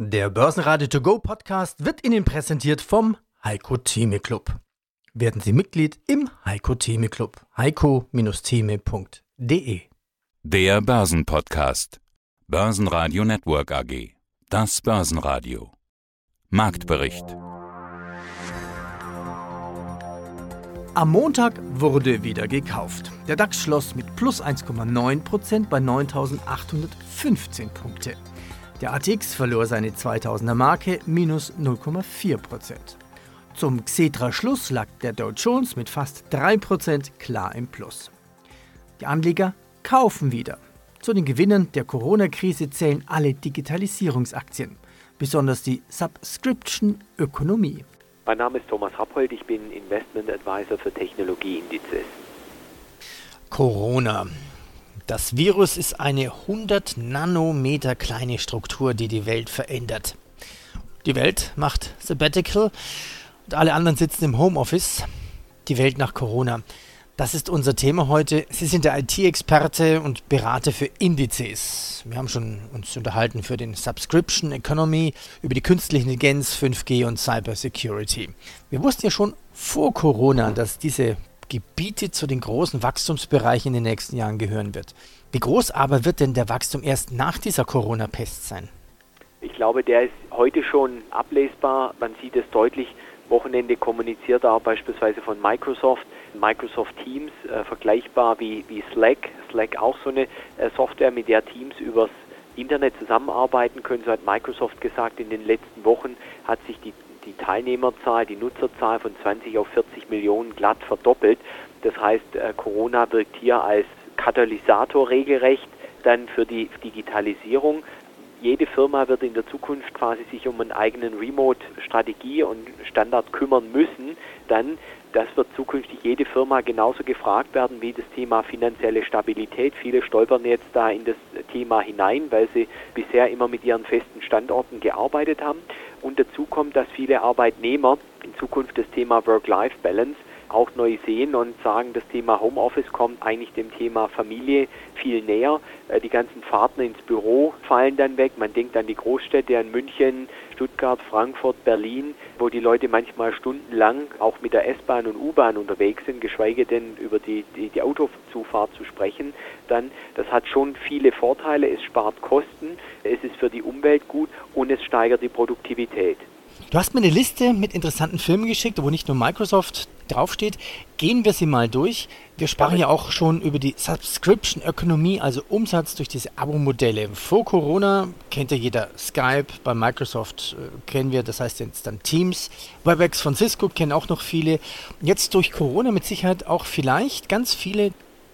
Der Börsenradio To Go Podcast wird Ihnen präsentiert vom Heiko Theme Club. Werden Sie Mitglied im Heiko Theme Club. heiko-theme.de Der Börsenpodcast. Börsenradio Network AG. Das Börsenradio. Marktbericht. Am Montag wurde wieder gekauft. Der DAX schloss mit plus 1,9% bei 9.815 Punkte. Der ATX verlor seine 2000er Marke minus 0,4%. Zum Xetra-Schluss lag der Dow Jones mit fast 3% klar im Plus. Die Anleger kaufen wieder. Zu den Gewinnern der Corona-Krise zählen alle Digitalisierungsaktien, besonders die Subscription-Ökonomie. Mein Name ist Thomas Rappold, ich bin Investment Advisor für Technologieindizes. Corona. Das Virus ist eine 100 Nanometer kleine Struktur, die die Welt verändert. Die Welt macht Sabbatical und alle anderen sitzen im Homeoffice. Die Welt nach Corona. Das ist unser Thema heute. Sie sind der IT-Experte und Berater für Indizes. Wir haben schon uns unterhalten für den Subscription Economy, über die künstliche Intelligenz, 5G und Cyber Security. Wir wussten ja schon vor Corona, dass diese Gebiete zu den großen Wachstumsbereichen in den nächsten Jahren gehören wird. Wie groß aber wird denn der Wachstum erst nach dieser Corona-Pest sein? Ich glaube, der ist heute schon ablesbar. Man sieht es deutlich. Wochenende kommuniziert auch beispielsweise von Microsoft. Microsoft Teams, äh, vergleichbar wie, wie Slack. Slack auch so eine äh, Software, mit der Teams übers Internet zusammenarbeiten können. So hat Microsoft gesagt, in den letzten Wochen hat sich die die Teilnehmerzahl, die Nutzerzahl von 20 auf 40 Millionen glatt verdoppelt. Das heißt, äh, Corona wirkt hier als Katalysator regelrecht dann für die Digitalisierung. Jede Firma wird in der Zukunft quasi sich um einen eigenen Remote-Strategie und Standard kümmern müssen. Dann, das wird zukünftig jede Firma genauso gefragt werden wie das Thema finanzielle Stabilität. Viele stolpern jetzt da in das Thema hinein, weil sie bisher immer mit ihren festen Standorten gearbeitet haben. Und dazu kommt, dass viele Arbeitnehmer in Zukunft das Thema Work-Life-Balance auch neu sehen und sagen, das Thema Homeoffice kommt eigentlich dem Thema Familie viel näher. Äh, die ganzen Fahrten ins Büro fallen dann weg. Man denkt an die Großstädte, an München, Stuttgart, Frankfurt, Berlin, wo die Leute manchmal stundenlang auch mit der S-Bahn und U-Bahn unterwegs sind, geschweige denn über die, die, die Autozufahrt zu sprechen. Dann, das hat schon viele Vorteile. Es spart Kosten, es ist für die Umwelt gut und es steigert die Produktivität. Du hast mir eine Liste mit interessanten Filmen geschickt, wo nicht nur Microsoft draufsteht. Gehen wir sie mal durch. Wir sprachen ja auch schon über die Subscription-Ökonomie, also Umsatz durch diese Abo-Modelle. Vor Corona kennt ja jeder Skype, bei Microsoft äh, kennen wir, das heißt jetzt dann Teams. Webex von Cisco kennen auch noch viele. Jetzt durch Corona mit Sicherheit auch vielleicht ganz viele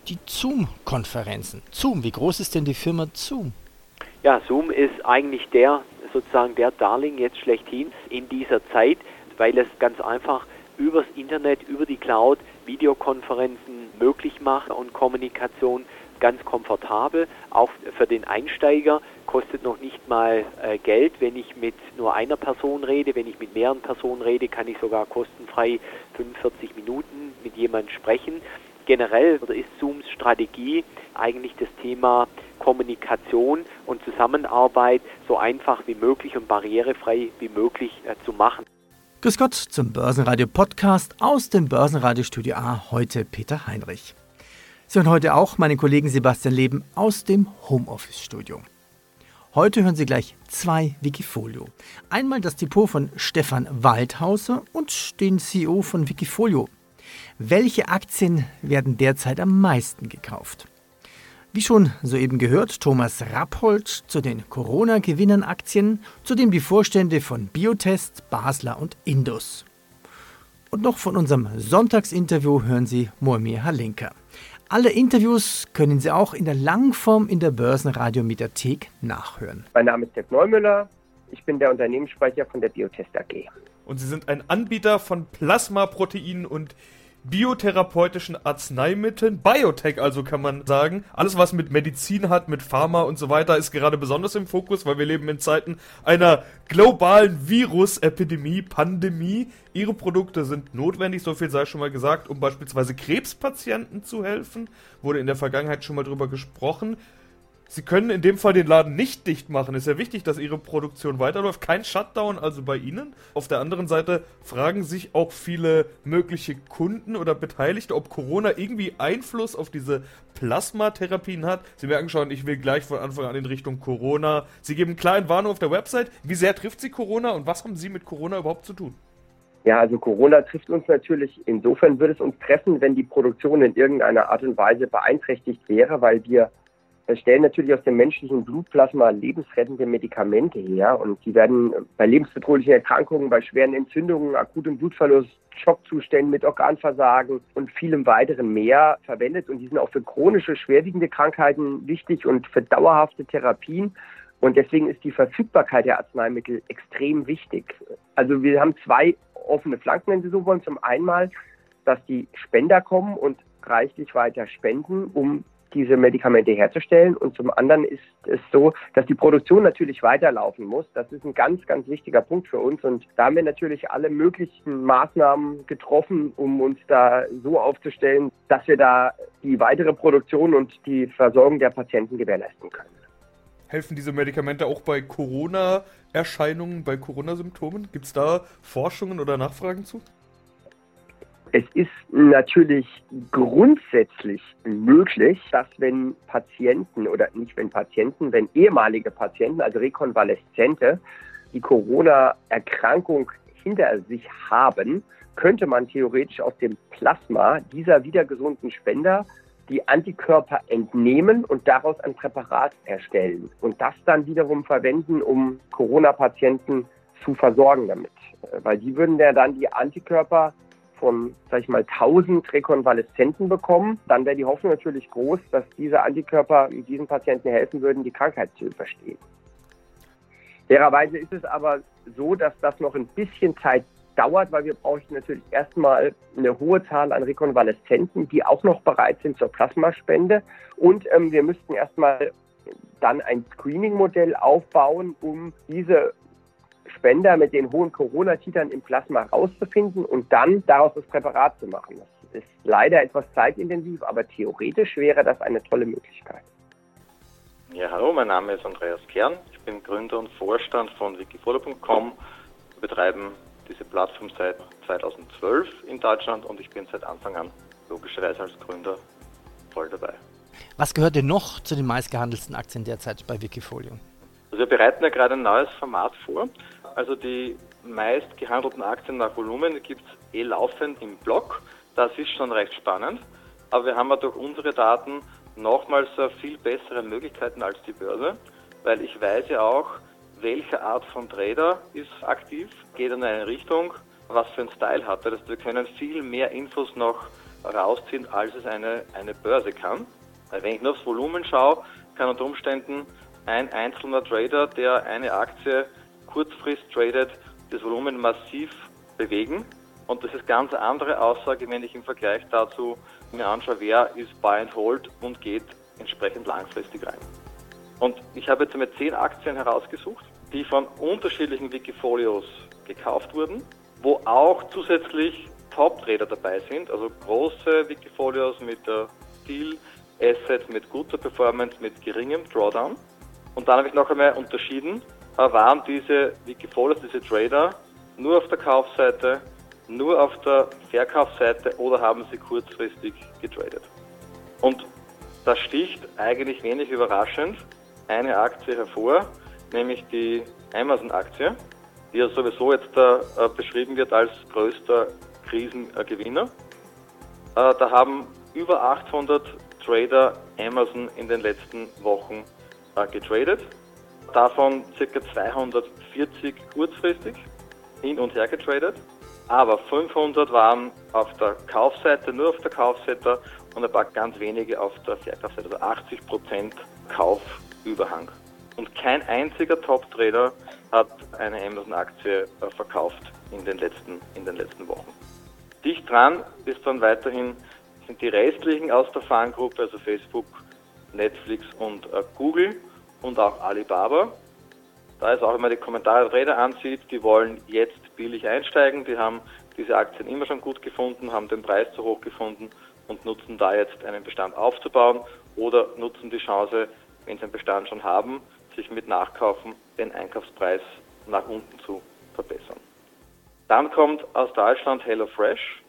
die Zoom-Konferenzen. Zoom, wie groß ist denn die Firma Zoom? Ja, Zoom ist eigentlich der sozusagen der Darling jetzt schlechthin in dieser Zeit, weil es ganz einfach übers Internet, über die Cloud Videokonferenzen möglich macht und Kommunikation ganz komfortabel. Auch für den Einsteiger kostet noch nicht mal äh, Geld. Wenn ich mit nur einer Person rede, wenn ich mit mehreren Personen rede, kann ich sogar kostenfrei 45 Minuten mit jemandem sprechen. Generell ist Zooms Strategie eigentlich das Thema Kommunikation und Zusammenarbeit so einfach wie möglich und barrierefrei wie möglich äh, zu machen. Grüß Gott zum Börsenradio Podcast aus dem Börsenradio Studio A. Heute Peter Heinrich. Sie hören heute auch meinen Kollegen Sebastian Leben aus dem Homeoffice Studio. Heute hören Sie gleich zwei Wikifolio. Einmal das Depot von Stefan Waldhauser und den CEO von Wikifolio. Welche Aktien werden derzeit am meisten gekauft? Wie schon soeben gehört, Thomas Rappold zu den Corona-Gewinnern-Aktien, zudem die Vorstände von Biotest, Basler und Indus. Und noch von unserem Sonntagsinterview hören Sie Moamir Halinka. Alle Interviews können Sie auch in der Langform in der Börsenradio-Mediathek nachhören. Mein Name ist Dirk Neumüller. Ich bin der Unternehmenssprecher von der Biotest AG. Und Sie sind ein Anbieter von Plasmaproteinen und biotherapeutischen Arzneimitteln, Biotech also kann man sagen. Alles, was mit Medizin hat, mit Pharma und so weiter, ist gerade besonders im Fokus, weil wir leben in Zeiten einer globalen Virusepidemie, Pandemie. Ihre Produkte sind notwendig, so viel sei schon mal gesagt, um beispielsweise Krebspatienten zu helfen. Wurde in der Vergangenheit schon mal drüber gesprochen. Sie können in dem Fall den Laden nicht dicht machen. Ist ja wichtig, dass Ihre Produktion weiterläuft. Kein Shutdown also bei Ihnen. Auf der anderen Seite fragen sich auch viele mögliche Kunden oder Beteiligte, ob Corona irgendwie Einfluss auf diese Plasmatherapien hat. Sie merken schon, ich will gleich von Anfang an in Richtung Corona. Sie geben in Warnung auf der Website. Wie sehr trifft Sie Corona und was haben Sie mit Corona überhaupt zu tun? Ja, also Corona trifft uns natürlich. Insofern würde es uns treffen, wenn die Produktion in irgendeiner Art und Weise beeinträchtigt wäre, weil wir stellen natürlich aus dem menschlichen Blutplasma lebensrettende Medikamente her und die werden bei lebensbedrohlichen Erkrankungen, bei schweren Entzündungen, akutem Blutverlust, Schockzuständen mit Organversagen und vielem weiteren mehr verwendet und die sind auch für chronische, schwerwiegende Krankheiten wichtig und für dauerhafte Therapien. Und deswegen ist die Verfügbarkeit der Arzneimittel extrem wichtig. Also wir haben zwei offene Flanken, wenn Sie so wollen. Zum einen, dass die Spender kommen und reichlich weiter spenden, um diese Medikamente herzustellen. Und zum anderen ist es so, dass die Produktion natürlich weiterlaufen muss. Das ist ein ganz, ganz wichtiger Punkt für uns. Und da haben wir natürlich alle möglichen Maßnahmen getroffen, um uns da so aufzustellen, dass wir da die weitere Produktion und die Versorgung der Patienten gewährleisten können. Helfen diese Medikamente auch bei Corona-Erscheinungen, bei Corona-Symptomen? Gibt es da Forschungen oder Nachfragen zu? Es ist natürlich grundsätzlich möglich, dass wenn Patienten oder nicht wenn Patienten, wenn ehemalige Patienten, also Rekonvaleszente, die Corona-Erkrankung hinter sich haben, könnte man theoretisch aus dem Plasma dieser wieder gesunden Spender die Antikörper entnehmen und daraus ein Präparat erstellen und das dann wiederum verwenden, um Corona-Patienten zu versorgen damit. Weil die würden ja dann die Antikörper von, sag ich mal, 1000 Rekonvaleszenten bekommen, dann wäre die Hoffnung natürlich groß, dass diese Antikörper diesen Patienten helfen würden, die Krankheit zu überstehen. Fairerweise ist es aber so, dass das noch ein bisschen Zeit dauert, weil wir brauchen natürlich erstmal eine hohe Zahl an Rekonvaleszenten, die auch noch bereit sind zur Plasmaspende. Und ähm, wir müssten erstmal dann ein Screening-Modell aufbauen, um diese Spender mit den hohen Corona-Titern im Plasma rauszufinden und dann daraus das Präparat zu machen. Das ist leider etwas zeitintensiv, aber theoretisch wäre das eine tolle Möglichkeit. Ja, hallo, mein Name ist Andreas Kern. Ich bin Gründer und Vorstand von wikifolio.com. Wir betreiben diese Plattform seit 2012 in Deutschland und ich bin seit Anfang an logischerweise als Gründer voll dabei. Was gehört denn noch zu den meistgehandelten Aktien derzeit bei Wikifolio? Also wir bereiten ja gerade ein neues Format vor. Also die meist gehandelten Aktien nach Volumen gibt es eh laufend im Blog. Das ist schon recht spannend. Aber wir haben ja durch unsere Daten nochmals viel bessere Möglichkeiten als die Börse, weil ich weiß ja auch, welche Art von Trader ist aktiv, geht in eine Richtung, was für ein Style hat er. Das wir können viel mehr Infos noch rausziehen, als es eine, eine Börse kann. Weil wenn ich nur aufs Volumen schaue, kann unter Umständen ein einzelner Trader, der eine Aktie kurzfrist tradet, das Volumen massiv bewegen. Und das ist ganz eine andere Aussage, wenn ich im Vergleich dazu mir anschaue, wer ist Buy and Hold und geht entsprechend langfristig rein. Und ich habe jetzt einmal zehn Aktien herausgesucht, die von unterschiedlichen Wikifolios gekauft wurden, wo auch zusätzlich Top-Trader dabei sind, also große Wikifolios mit der Deal Assets mit guter Performance, mit geringem Drawdown. Und dann habe ich noch einmal unterschieden, waren diese Wikifolios, diese Trader, nur auf der Kaufseite, nur auf der Verkaufsseite oder haben sie kurzfristig getradet. Und da sticht eigentlich wenig überraschend eine Aktie hervor, nämlich die Amazon-Aktie, die ja sowieso jetzt äh, beschrieben wird als größter Krisengewinner. Äh, da haben über 800 Trader Amazon in den letzten Wochen getradet davon ca. 240 kurzfristig hin und her getradet, aber 500 waren auf der Kaufseite, nur auf der Kaufseite und ein paar ganz wenige auf der Verkaufsseite, also 80% Kaufüberhang. Und kein einziger Top-Trader hat eine Amazon-Aktie äh, verkauft in den, letzten, in den letzten Wochen. Dicht dran ist dann weiterhin sind die restlichen aus der Fangruppe, also Facebook, Netflix und äh, Google und auch Alibaba. Da ist auch, man die Kommentare der Trader ansieht, die wollen jetzt billig einsteigen, die haben diese Aktien immer schon gut gefunden, haben den Preis zu hoch gefunden und nutzen da jetzt einen Bestand aufzubauen oder nutzen die Chance, wenn sie einen Bestand schon haben, sich mit Nachkaufen den Einkaufspreis nach unten zu verbessern. Dann kommt aus Deutschland HelloFresh,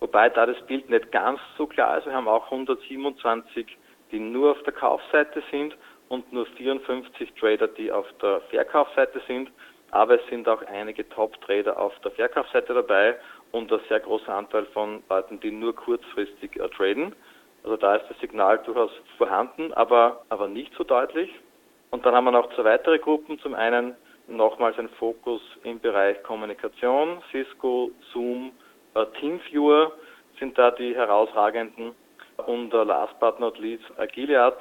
wobei da das Bild nicht ganz so klar ist. Wir haben auch 127, die nur auf der Kaufseite sind und nur 54 Trader, die auf der Verkaufsseite sind. Aber es sind auch einige Top-Trader auf der Verkaufsseite dabei und ein sehr großer Anteil von Leuten, die nur kurzfristig äh, traden. Also da ist das Signal durchaus vorhanden, aber, aber nicht so deutlich. Und dann haben wir noch zwei weitere Gruppen. Zum einen nochmals ein Fokus im Bereich Kommunikation. Cisco, Zoom, äh, TeamViewer sind da die herausragenden. Und äh, last but not least Gilead,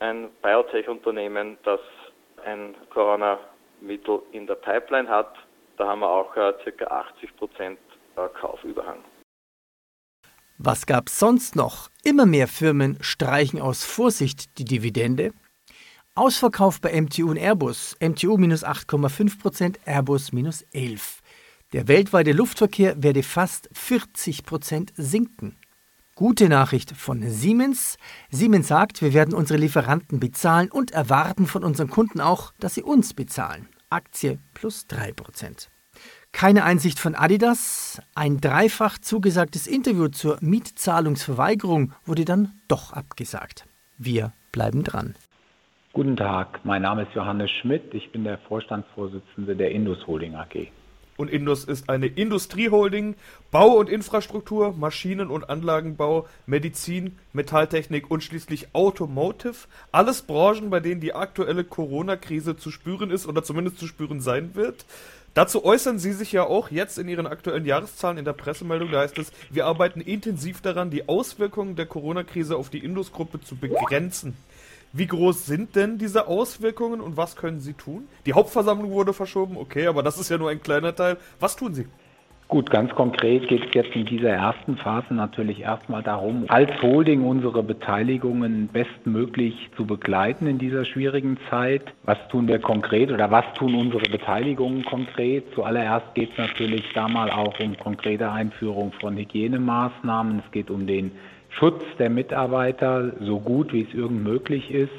ein Biotech-Unternehmen, das ein Corona-Mittel in der Pipeline hat. Da haben wir auch äh, ca. 80 Prozent äh, Kaufüberhang. Was gab's sonst noch? Immer mehr Firmen streichen aus Vorsicht die Dividende. Ausverkauf bei MTU und Airbus. MTU minus 8,5%, Airbus minus 11%. Der weltweite Luftverkehr werde fast 40% sinken. Gute Nachricht von Siemens. Siemens sagt, wir werden unsere Lieferanten bezahlen und erwarten von unseren Kunden auch, dass sie uns bezahlen. Aktie plus 3%. Keine Einsicht von Adidas. Ein dreifach zugesagtes Interview zur Mietzahlungsverweigerung wurde dann doch abgesagt. Wir bleiben dran. Guten Tag, mein Name ist Johannes Schmidt. Ich bin der Vorstandsvorsitzende der Indus Holding AG. Und Indus ist eine Industrieholding, Bau und Infrastruktur, Maschinen- und Anlagenbau, Medizin, Metalltechnik und schließlich Automotive. Alles Branchen, bei denen die aktuelle Corona-Krise zu spüren ist oder zumindest zu spüren sein wird. Dazu äußern Sie sich ja auch jetzt in Ihren aktuellen Jahreszahlen in der Pressemeldung. Da heißt es, wir arbeiten intensiv daran, die Auswirkungen der Corona-Krise auf die Indus-Gruppe zu begrenzen. Wie groß sind denn diese Auswirkungen und was können Sie tun? Die Hauptversammlung wurde verschoben, okay, aber das ist ja nur ein kleiner Teil. Was tun Sie? Gut, ganz konkret geht es jetzt in dieser ersten Phase natürlich erstmal darum, als Holding unsere Beteiligungen bestmöglich zu begleiten in dieser schwierigen Zeit. Was tun wir konkret oder was tun unsere Beteiligungen konkret? Zuallererst geht es natürlich da mal auch um konkrete Einführung von Hygienemaßnahmen. Es geht um den Schutz der Mitarbeiter so gut wie es irgend möglich ist.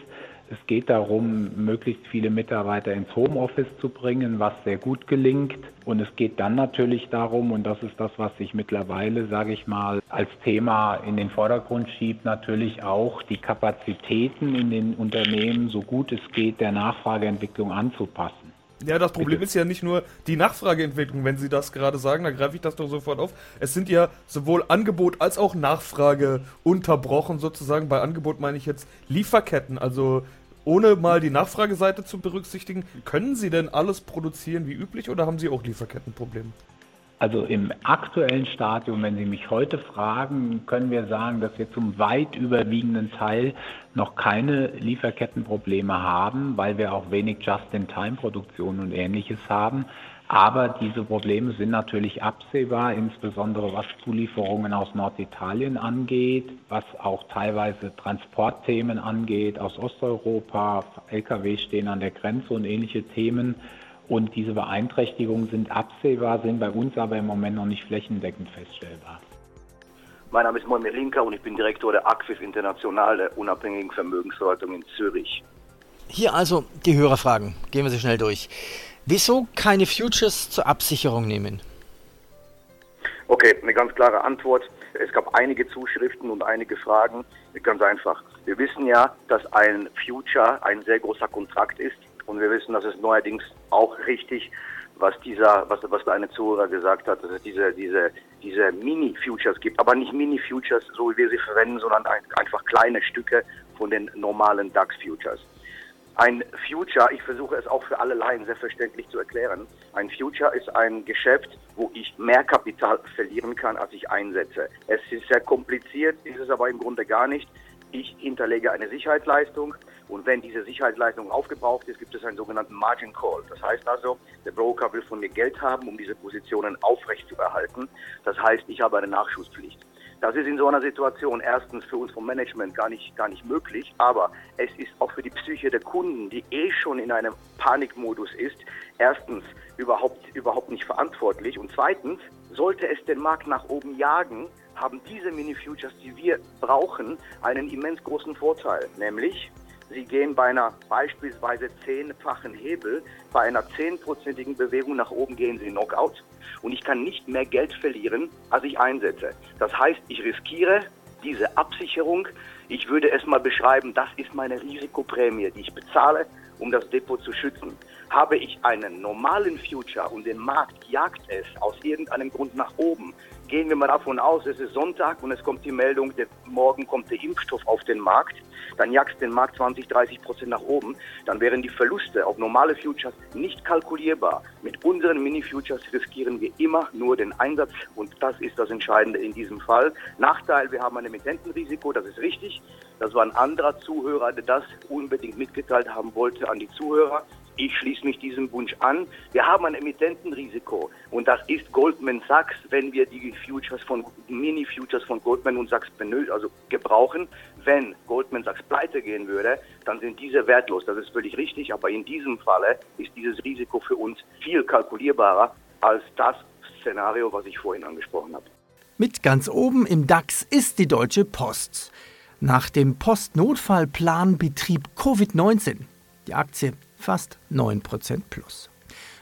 Es geht darum, möglichst viele Mitarbeiter ins Homeoffice zu bringen, was sehr gut gelingt. Und es geht dann natürlich darum, und das ist das, was sich mittlerweile, sage ich mal, als Thema in den Vordergrund schiebt, natürlich auch die Kapazitäten in den Unternehmen so gut es geht der Nachfrageentwicklung anzupassen. Ja, das Problem Bitte. ist ja nicht nur die Nachfrageentwicklung, wenn Sie das gerade sagen, da greife ich das doch sofort auf. Es sind ja sowohl Angebot als auch Nachfrage unterbrochen, sozusagen. Bei Angebot meine ich jetzt Lieferketten, also ohne mal die Nachfrageseite zu berücksichtigen. Können Sie denn alles produzieren wie üblich oder haben Sie auch Lieferkettenprobleme? Also im aktuellen Stadium, wenn Sie mich heute fragen, können wir sagen, dass wir zum weit überwiegenden Teil noch keine Lieferkettenprobleme haben, weil wir auch wenig Just-in-Time-Produktion und ähnliches haben. Aber diese Probleme sind natürlich absehbar, insbesondere was Zulieferungen aus Norditalien angeht, was auch teilweise Transportthemen angeht aus Osteuropa. Lkw stehen an der Grenze und ähnliche Themen. Und diese Beeinträchtigungen sind absehbar, sind bei uns aber im Moment noch nicht flächendeckend feststellbar. Mein Name ist Moimir Linka und ich bin Direktor der Acquis International, der unabhängigen Vermögensverwaltung in Zürich. Hier also die Hörerfragen. Gehen wir sie schnell durch. Wieso keine Futures zur Absicherung nehmen? Okay, eine ganz klare Antwort. Es gab einige Zuschriften und einige Fragen. Ganz einfach. Wir wissen ja, dass ein Future ein sehr großer Kontrakt ist und wir wissen, dass es neuerdings auch richtig, was dieser, was, was da eine Zuhörer gesagt hat, dass es diese, diese, diese Mini-Futures gibt, aber nicht Mini-Futures, so wie wir sie verwenden, sondern ein, einfach kleine Stücke von den normalen DAX-Futures. Ein Future, ich versuche es auch für alle Laien selbstverständlich zu erklären. Ein Future ist ein Geschäft, wo ich mehr Kapital verlieren kann, als ich einsetze. Es ist sehr kompliziert, ist es aber im Grunde gar nicht. Ich hinterlege eine Sicherheitsleistung und wenn diese Sicherheitsleistung aufgebraucht ist, gibt es einen sogenannten Margin Call. Das heißt also, der Broker will von mir Geld haben, um diese Positionen aufrechtzuerhalten. Das heißt, ich habe eine Nachschusspflicht. Das ist in so einer Situation erstens für uns vom Management gar nicht, gar nicht möglich, aber es ist auch für die Psyche der Kunden, die eh schon in einem Panikmodus ist, erstens überhaupt, überhaupt nicht verantwortlich und zweitens, sollte es den Markt nach oben jagen, haben diese Mini-Futures, die wir brauchen, einen immens großen Vorteil, nämlich Sie gehen bei einer beispielsweise zehnfachen Hebel, bei einer zehnprozentigen Bewegung nach oben gehen Sie Knockout und ich kann nicht mehr Geld verlieren, als ich einsetze. Das heißt, ich riskiere diese Absicherung. Ich würde es mal beschreiben, das ist meine Risikoprämie, die ich bezahle, um das Depot zu schützen. Habe ich einen normalen Future und den Markt jagt es aus irgendeinem Grund nach oben, gehen wir mal davon aus, es ist Sonntag und es kommt die Meldung, der, morgen kommt der Impfstoff auf den Markt, dann jagst den Markt 20, 30 Prozent nach oben, dann wären die Verluste auf normale Futures nicht kalkulierbar. Mit unseren Mini-Futures riskieren wir immer nur den Einsatz und das ist das Entscheidende in diesem Fall. Nachteil, wir haben ein Emittentenrisiko, das ist richtig. Das war ein anderer Zuhörer, der das unbedingt mitgeteilt haben wollte an die Zuhörer. Ich schließe mich diesem Wunsch an. Wir haben ein Emittentenrisiko und das ist Goldman Sachs, wenn wir die Futures von Mini-Futures von Goldman und Sachs also gebrauchen. Wenn Goldman Sachs pleite gehen würde, dann sind diese wertlos. Das ist völlig richtig, aber in diesem Falle ist dieses Risiko für uns viel kalkulierbarer als das Szenario, was ich vorhin angesprochen habe. Mit ganz oben im DAX ist die Deutsche Post. Nach dem Postnotfallplan Betrieb Covid-19. Die Aktie fast 9% plus.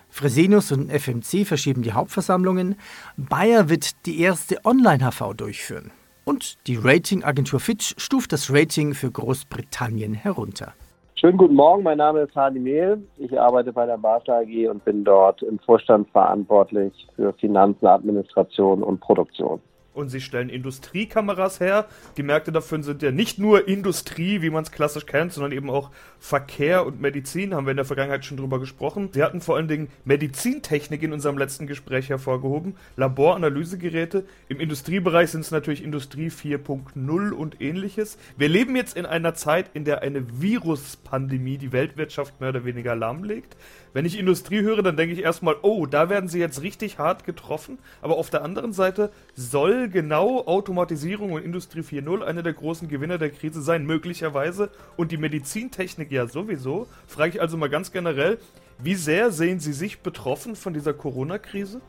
Fresenius und FMC verschieben die Hauptversammlungen. Bayer wird die erste Online-HV durchführen. Und die Ratingagentur Fitch stuft das Rating für Großbritannien herunter. Schönen guten Morgen, mein Name ist Hardy Mehl. Ich arbeite bei der Basler AG und bin dort im Vorstand verantwortlich für Finanzen, Administration und Produktion und sie stellen Industriekameras her. Die Märkte dafür sind ja nicht nur Industrie, wie man es klassisch kennt, sondern eben auch Verkehr und Medizin, haben wir in der Vergangenheit schon drüber gesprochen. Sie hatten vor allen Dingen Medizintechnik in unserem letzten Gespräch hervorgehoben, Laboranalysegeräte. Im Industriebereich sind es natürlich Industrie 4.0 und ähnliches. Wir leben jetzt in einer Zeit, in der eine Viruspandemie die Weltwirtschaft mehr oder weniger lahmlegt. Wenn ich Industrie höre, dann denke ich erstmal, oh, da werden sie jetzt richtig hart getroffen. Aber auf der anderen Seite soll genau Automatisierung und Industrie 4.0 einer der großen Gewinner der Krise sein, möglicherweise. Und die Medizintechnik ja sowieso. Frage ich also mal ganz generell, wie sehr sehen Sie sich betroffen von dieser Corona-Krise?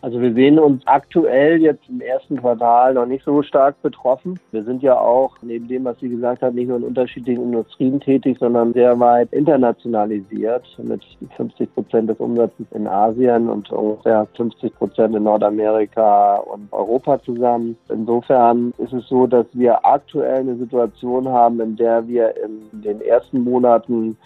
Also wir sehen uns aktuell jetzt im ersten Quartal noch nicht so stark betroffen. Wir sind ja auch, neben dem, was Sie gesagt haben, nicht nur in unterschiedlichen Industrien tätig, sondern sehr weit internationalisiert mit 50 Prozent des Umsatzes in Asien und ungefähr 50 Prozent in Nordamerika und Europa zusammen. Insofern ist es so, dass wir aktuell eine Situation haben, in der wir in den ersten Monaten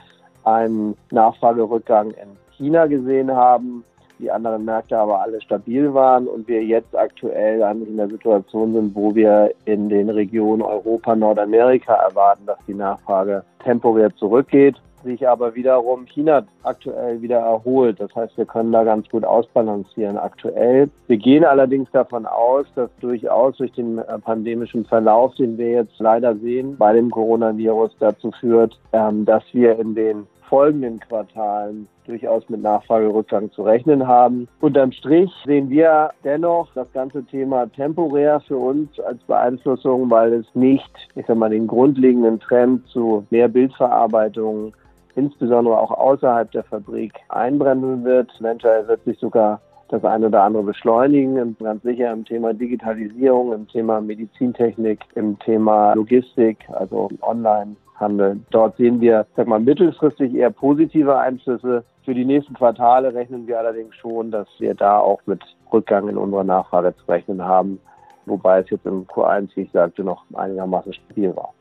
einen Nachfragerückgang in China gesehen haben die anderen Märkte aber alle stabil waren und wir jetzt aktuell eigentlich in der Situation sind, wo wir in den Regionen Europa, Nordamerika erwarten, dass die Nachfrage temporär zurückgeht sich aber wiederum China aktuell wieder erholt. Das heißt, wir können da ganz gut ausbalancieren aktuell. Wir gehen allerdings davon aus, dass durchaus durch den äh, pandemischen Verlauf, den wir jetzt leider sehen, bei dem Coronavirus dazu führt, ähm, dass wir in den folgenden Quartalen durchaus mit Nachfragerückgang zu rechnen haben. Unterm Strich sehen wir dennoch das ganze Thema temporär für uns als Beeinflussung, weil es nicht, ich sag mal, den grundlegenden Trend zu mehr Bildverarbeitung insbesondere auch außerhalb der Fabrik einbremsen wird. Eventuell wird sich sogar das eine oder andere beschleunigen, ganz sicher im Thema Digitalisierung, im Thema Medizintechnik, im Thema Logistik, also online Handel. Dort sehen wir, sag mal, mittelfristig eher positive Einflüsse. Für die nächsten Quartale rechnen wir allerdings schon, dass wir da auch mit Rückgang in unserer Nachfrage zu rechnen haben, wobei es jetzt im Q1, wie ich sagte, noch einigermaßen stabil war.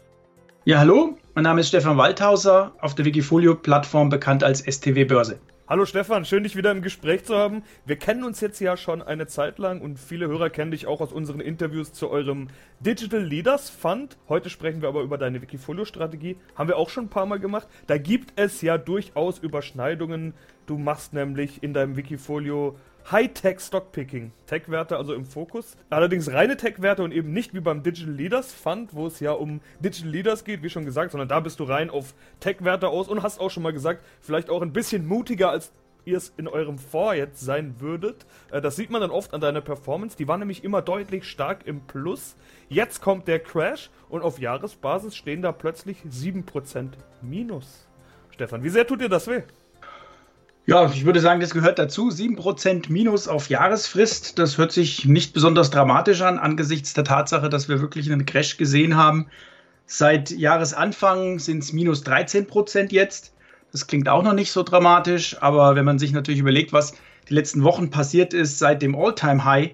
Ja, hallo, mein Name ist Stefan Waldhauser, auf der Wikifolio-Plattform bekannt als STW Börse. Hallo Stefan, schön dich wieder im Gespräch zu haben. Wir kennen uns jetzt ja schon eine Zeit lang und viele Hörer kennen dich auch aus unseren Interviews zu eurem Digital Leaders Fund. Heute sprechen wir aber über deine Wikifolio-Strategie. Haben wir auch schon ein paar Mal gemacht. Da gibt es ja durchaus Überschneidungen. Du machst nämlich in deinem Wikifolio High-Tech Stockpicking. Tech-Werte also im Fokus. Allerdings reine Tech-Werte und eben nicht wie beim Digital Leaders Fund, wo es ja um Digital Leaders geht, wie schon gesagt, sondern da bist du rein auf Tech-Werte aus und hast auch schon mal gesagt, vielleicht auch ein bisschen mutiger als ihr es in eurem Fonds jetzt sein würdet. Äh, das sieht man dann oft an deiner Performance. Die war nämlich immer deutlich stark im Plus. Jetzt kommt der Crash und auf Jahresbasis stehen da plötzlich 7% Minus. Stefan, wie sehr tut dir das weh? Ja, ich würde sagen, das gehört dazu. 7% Minus auf Jahresfrist. Das hört sich nicht besonders dramatisch an, angesichts der Tatsache, dass wir wirklich einen Crash gesehen haben. Seit Jahresanfang sind es minus 13 Prozent jetzt. Das klingt auch noch nicht so dramatisch, aber wenn man sich natürlich überlegt, was die letzten Wochen passiert ist seit dem All-Time-High,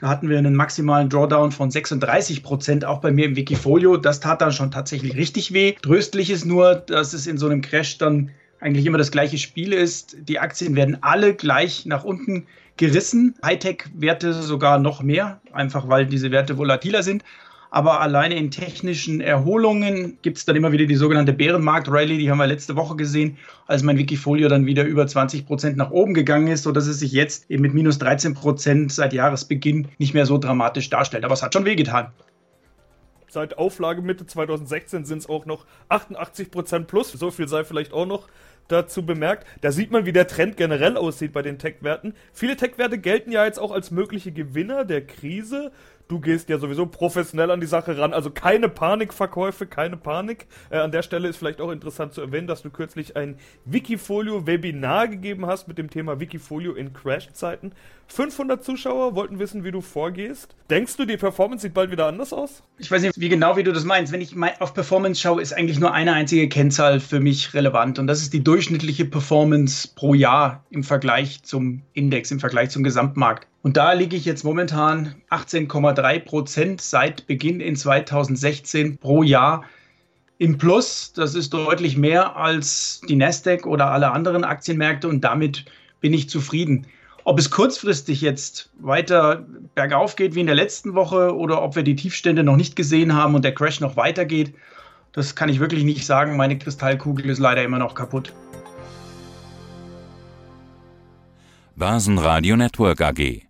da hatten wir einen maximalen Drawdown von 36 Prozent, auch bei mir im Wikifolio. Das tat dann schon tatsächlich richtig weh. Tröstlich ist nur, dass es in so einem Crash dann eigentlich immer das gleiche Spiel ist. Die Aktien werden alle gleich nach unten gerissen. Hightech-Werte sogar noch mehr, einfach weil diese Werte volatiler sind aber alleine in technischen Erholungen gibt es dann immer wieder die sogenannte Bärenmarkt-Rally, die haben wir letzte Woche gesehen, als mein Wikifolio dann wieder über 20 Prozent nach oben gegangen ist, sodass es sich jetzt eben mit minus 13 Prozent seit Jahresbeginn nicht mehr so dramatisch darstellt. Aber es hat schon wehgetan. Seit Auflage Mitte 2016 sind es auch noch 88 Prozent plus. So viel sei vielleicht auch noch dazu bemerkt. Da sieht man, wie der Trend generell aussieht bei den Tech-Werten. Viele Tech-Werte gelten ja jetzt auch als mögliche Gewinner der Krise du gehst ja sowieso professionell an die Sache ran. Also keine Panikverkäufe, keine Panik. Äh, an der Stelle ist vielleicht auch interessant zu erwähnen, dass du kürzlich ein Wikifolio-Webinar gegeben hast mit dem Thema Wikifolio in Crash-Zeiten. 500 Zuschauer wollten wissen, wie du vorgehst. Denkst du, die Performance sieht bald wieder anders aus? Ich weiß nicht, wie genau wie du das meinst. Wenn ich auf Performance schaue, ist eigentlich nur eine einzige Kennzahl für mich relevant und das ist die durchschnittliche Performance pro Jahr im Vergleich zum Index, im Vergleich zum Gesamtmarkt. Und da liege ich jetzt momentan 18,3 Prozent seit Beginn in 2016 pro Jahr im Plus. Das ist deutlich mehr als die Nasdaq oder alle anderen Aktienmärkte und damit bin ich zufrieden. Ob es kurzfristig jetzt weiter bergauf geht wie in der letzten Woche oder ob wir die Tiefstände noch nicht gesehen haben und der Crash noch weitergeht, das kann ich wirklich nicht sagen. Meine Kristallkugel ist leider immer noch kaputt. Börsenradio Network AG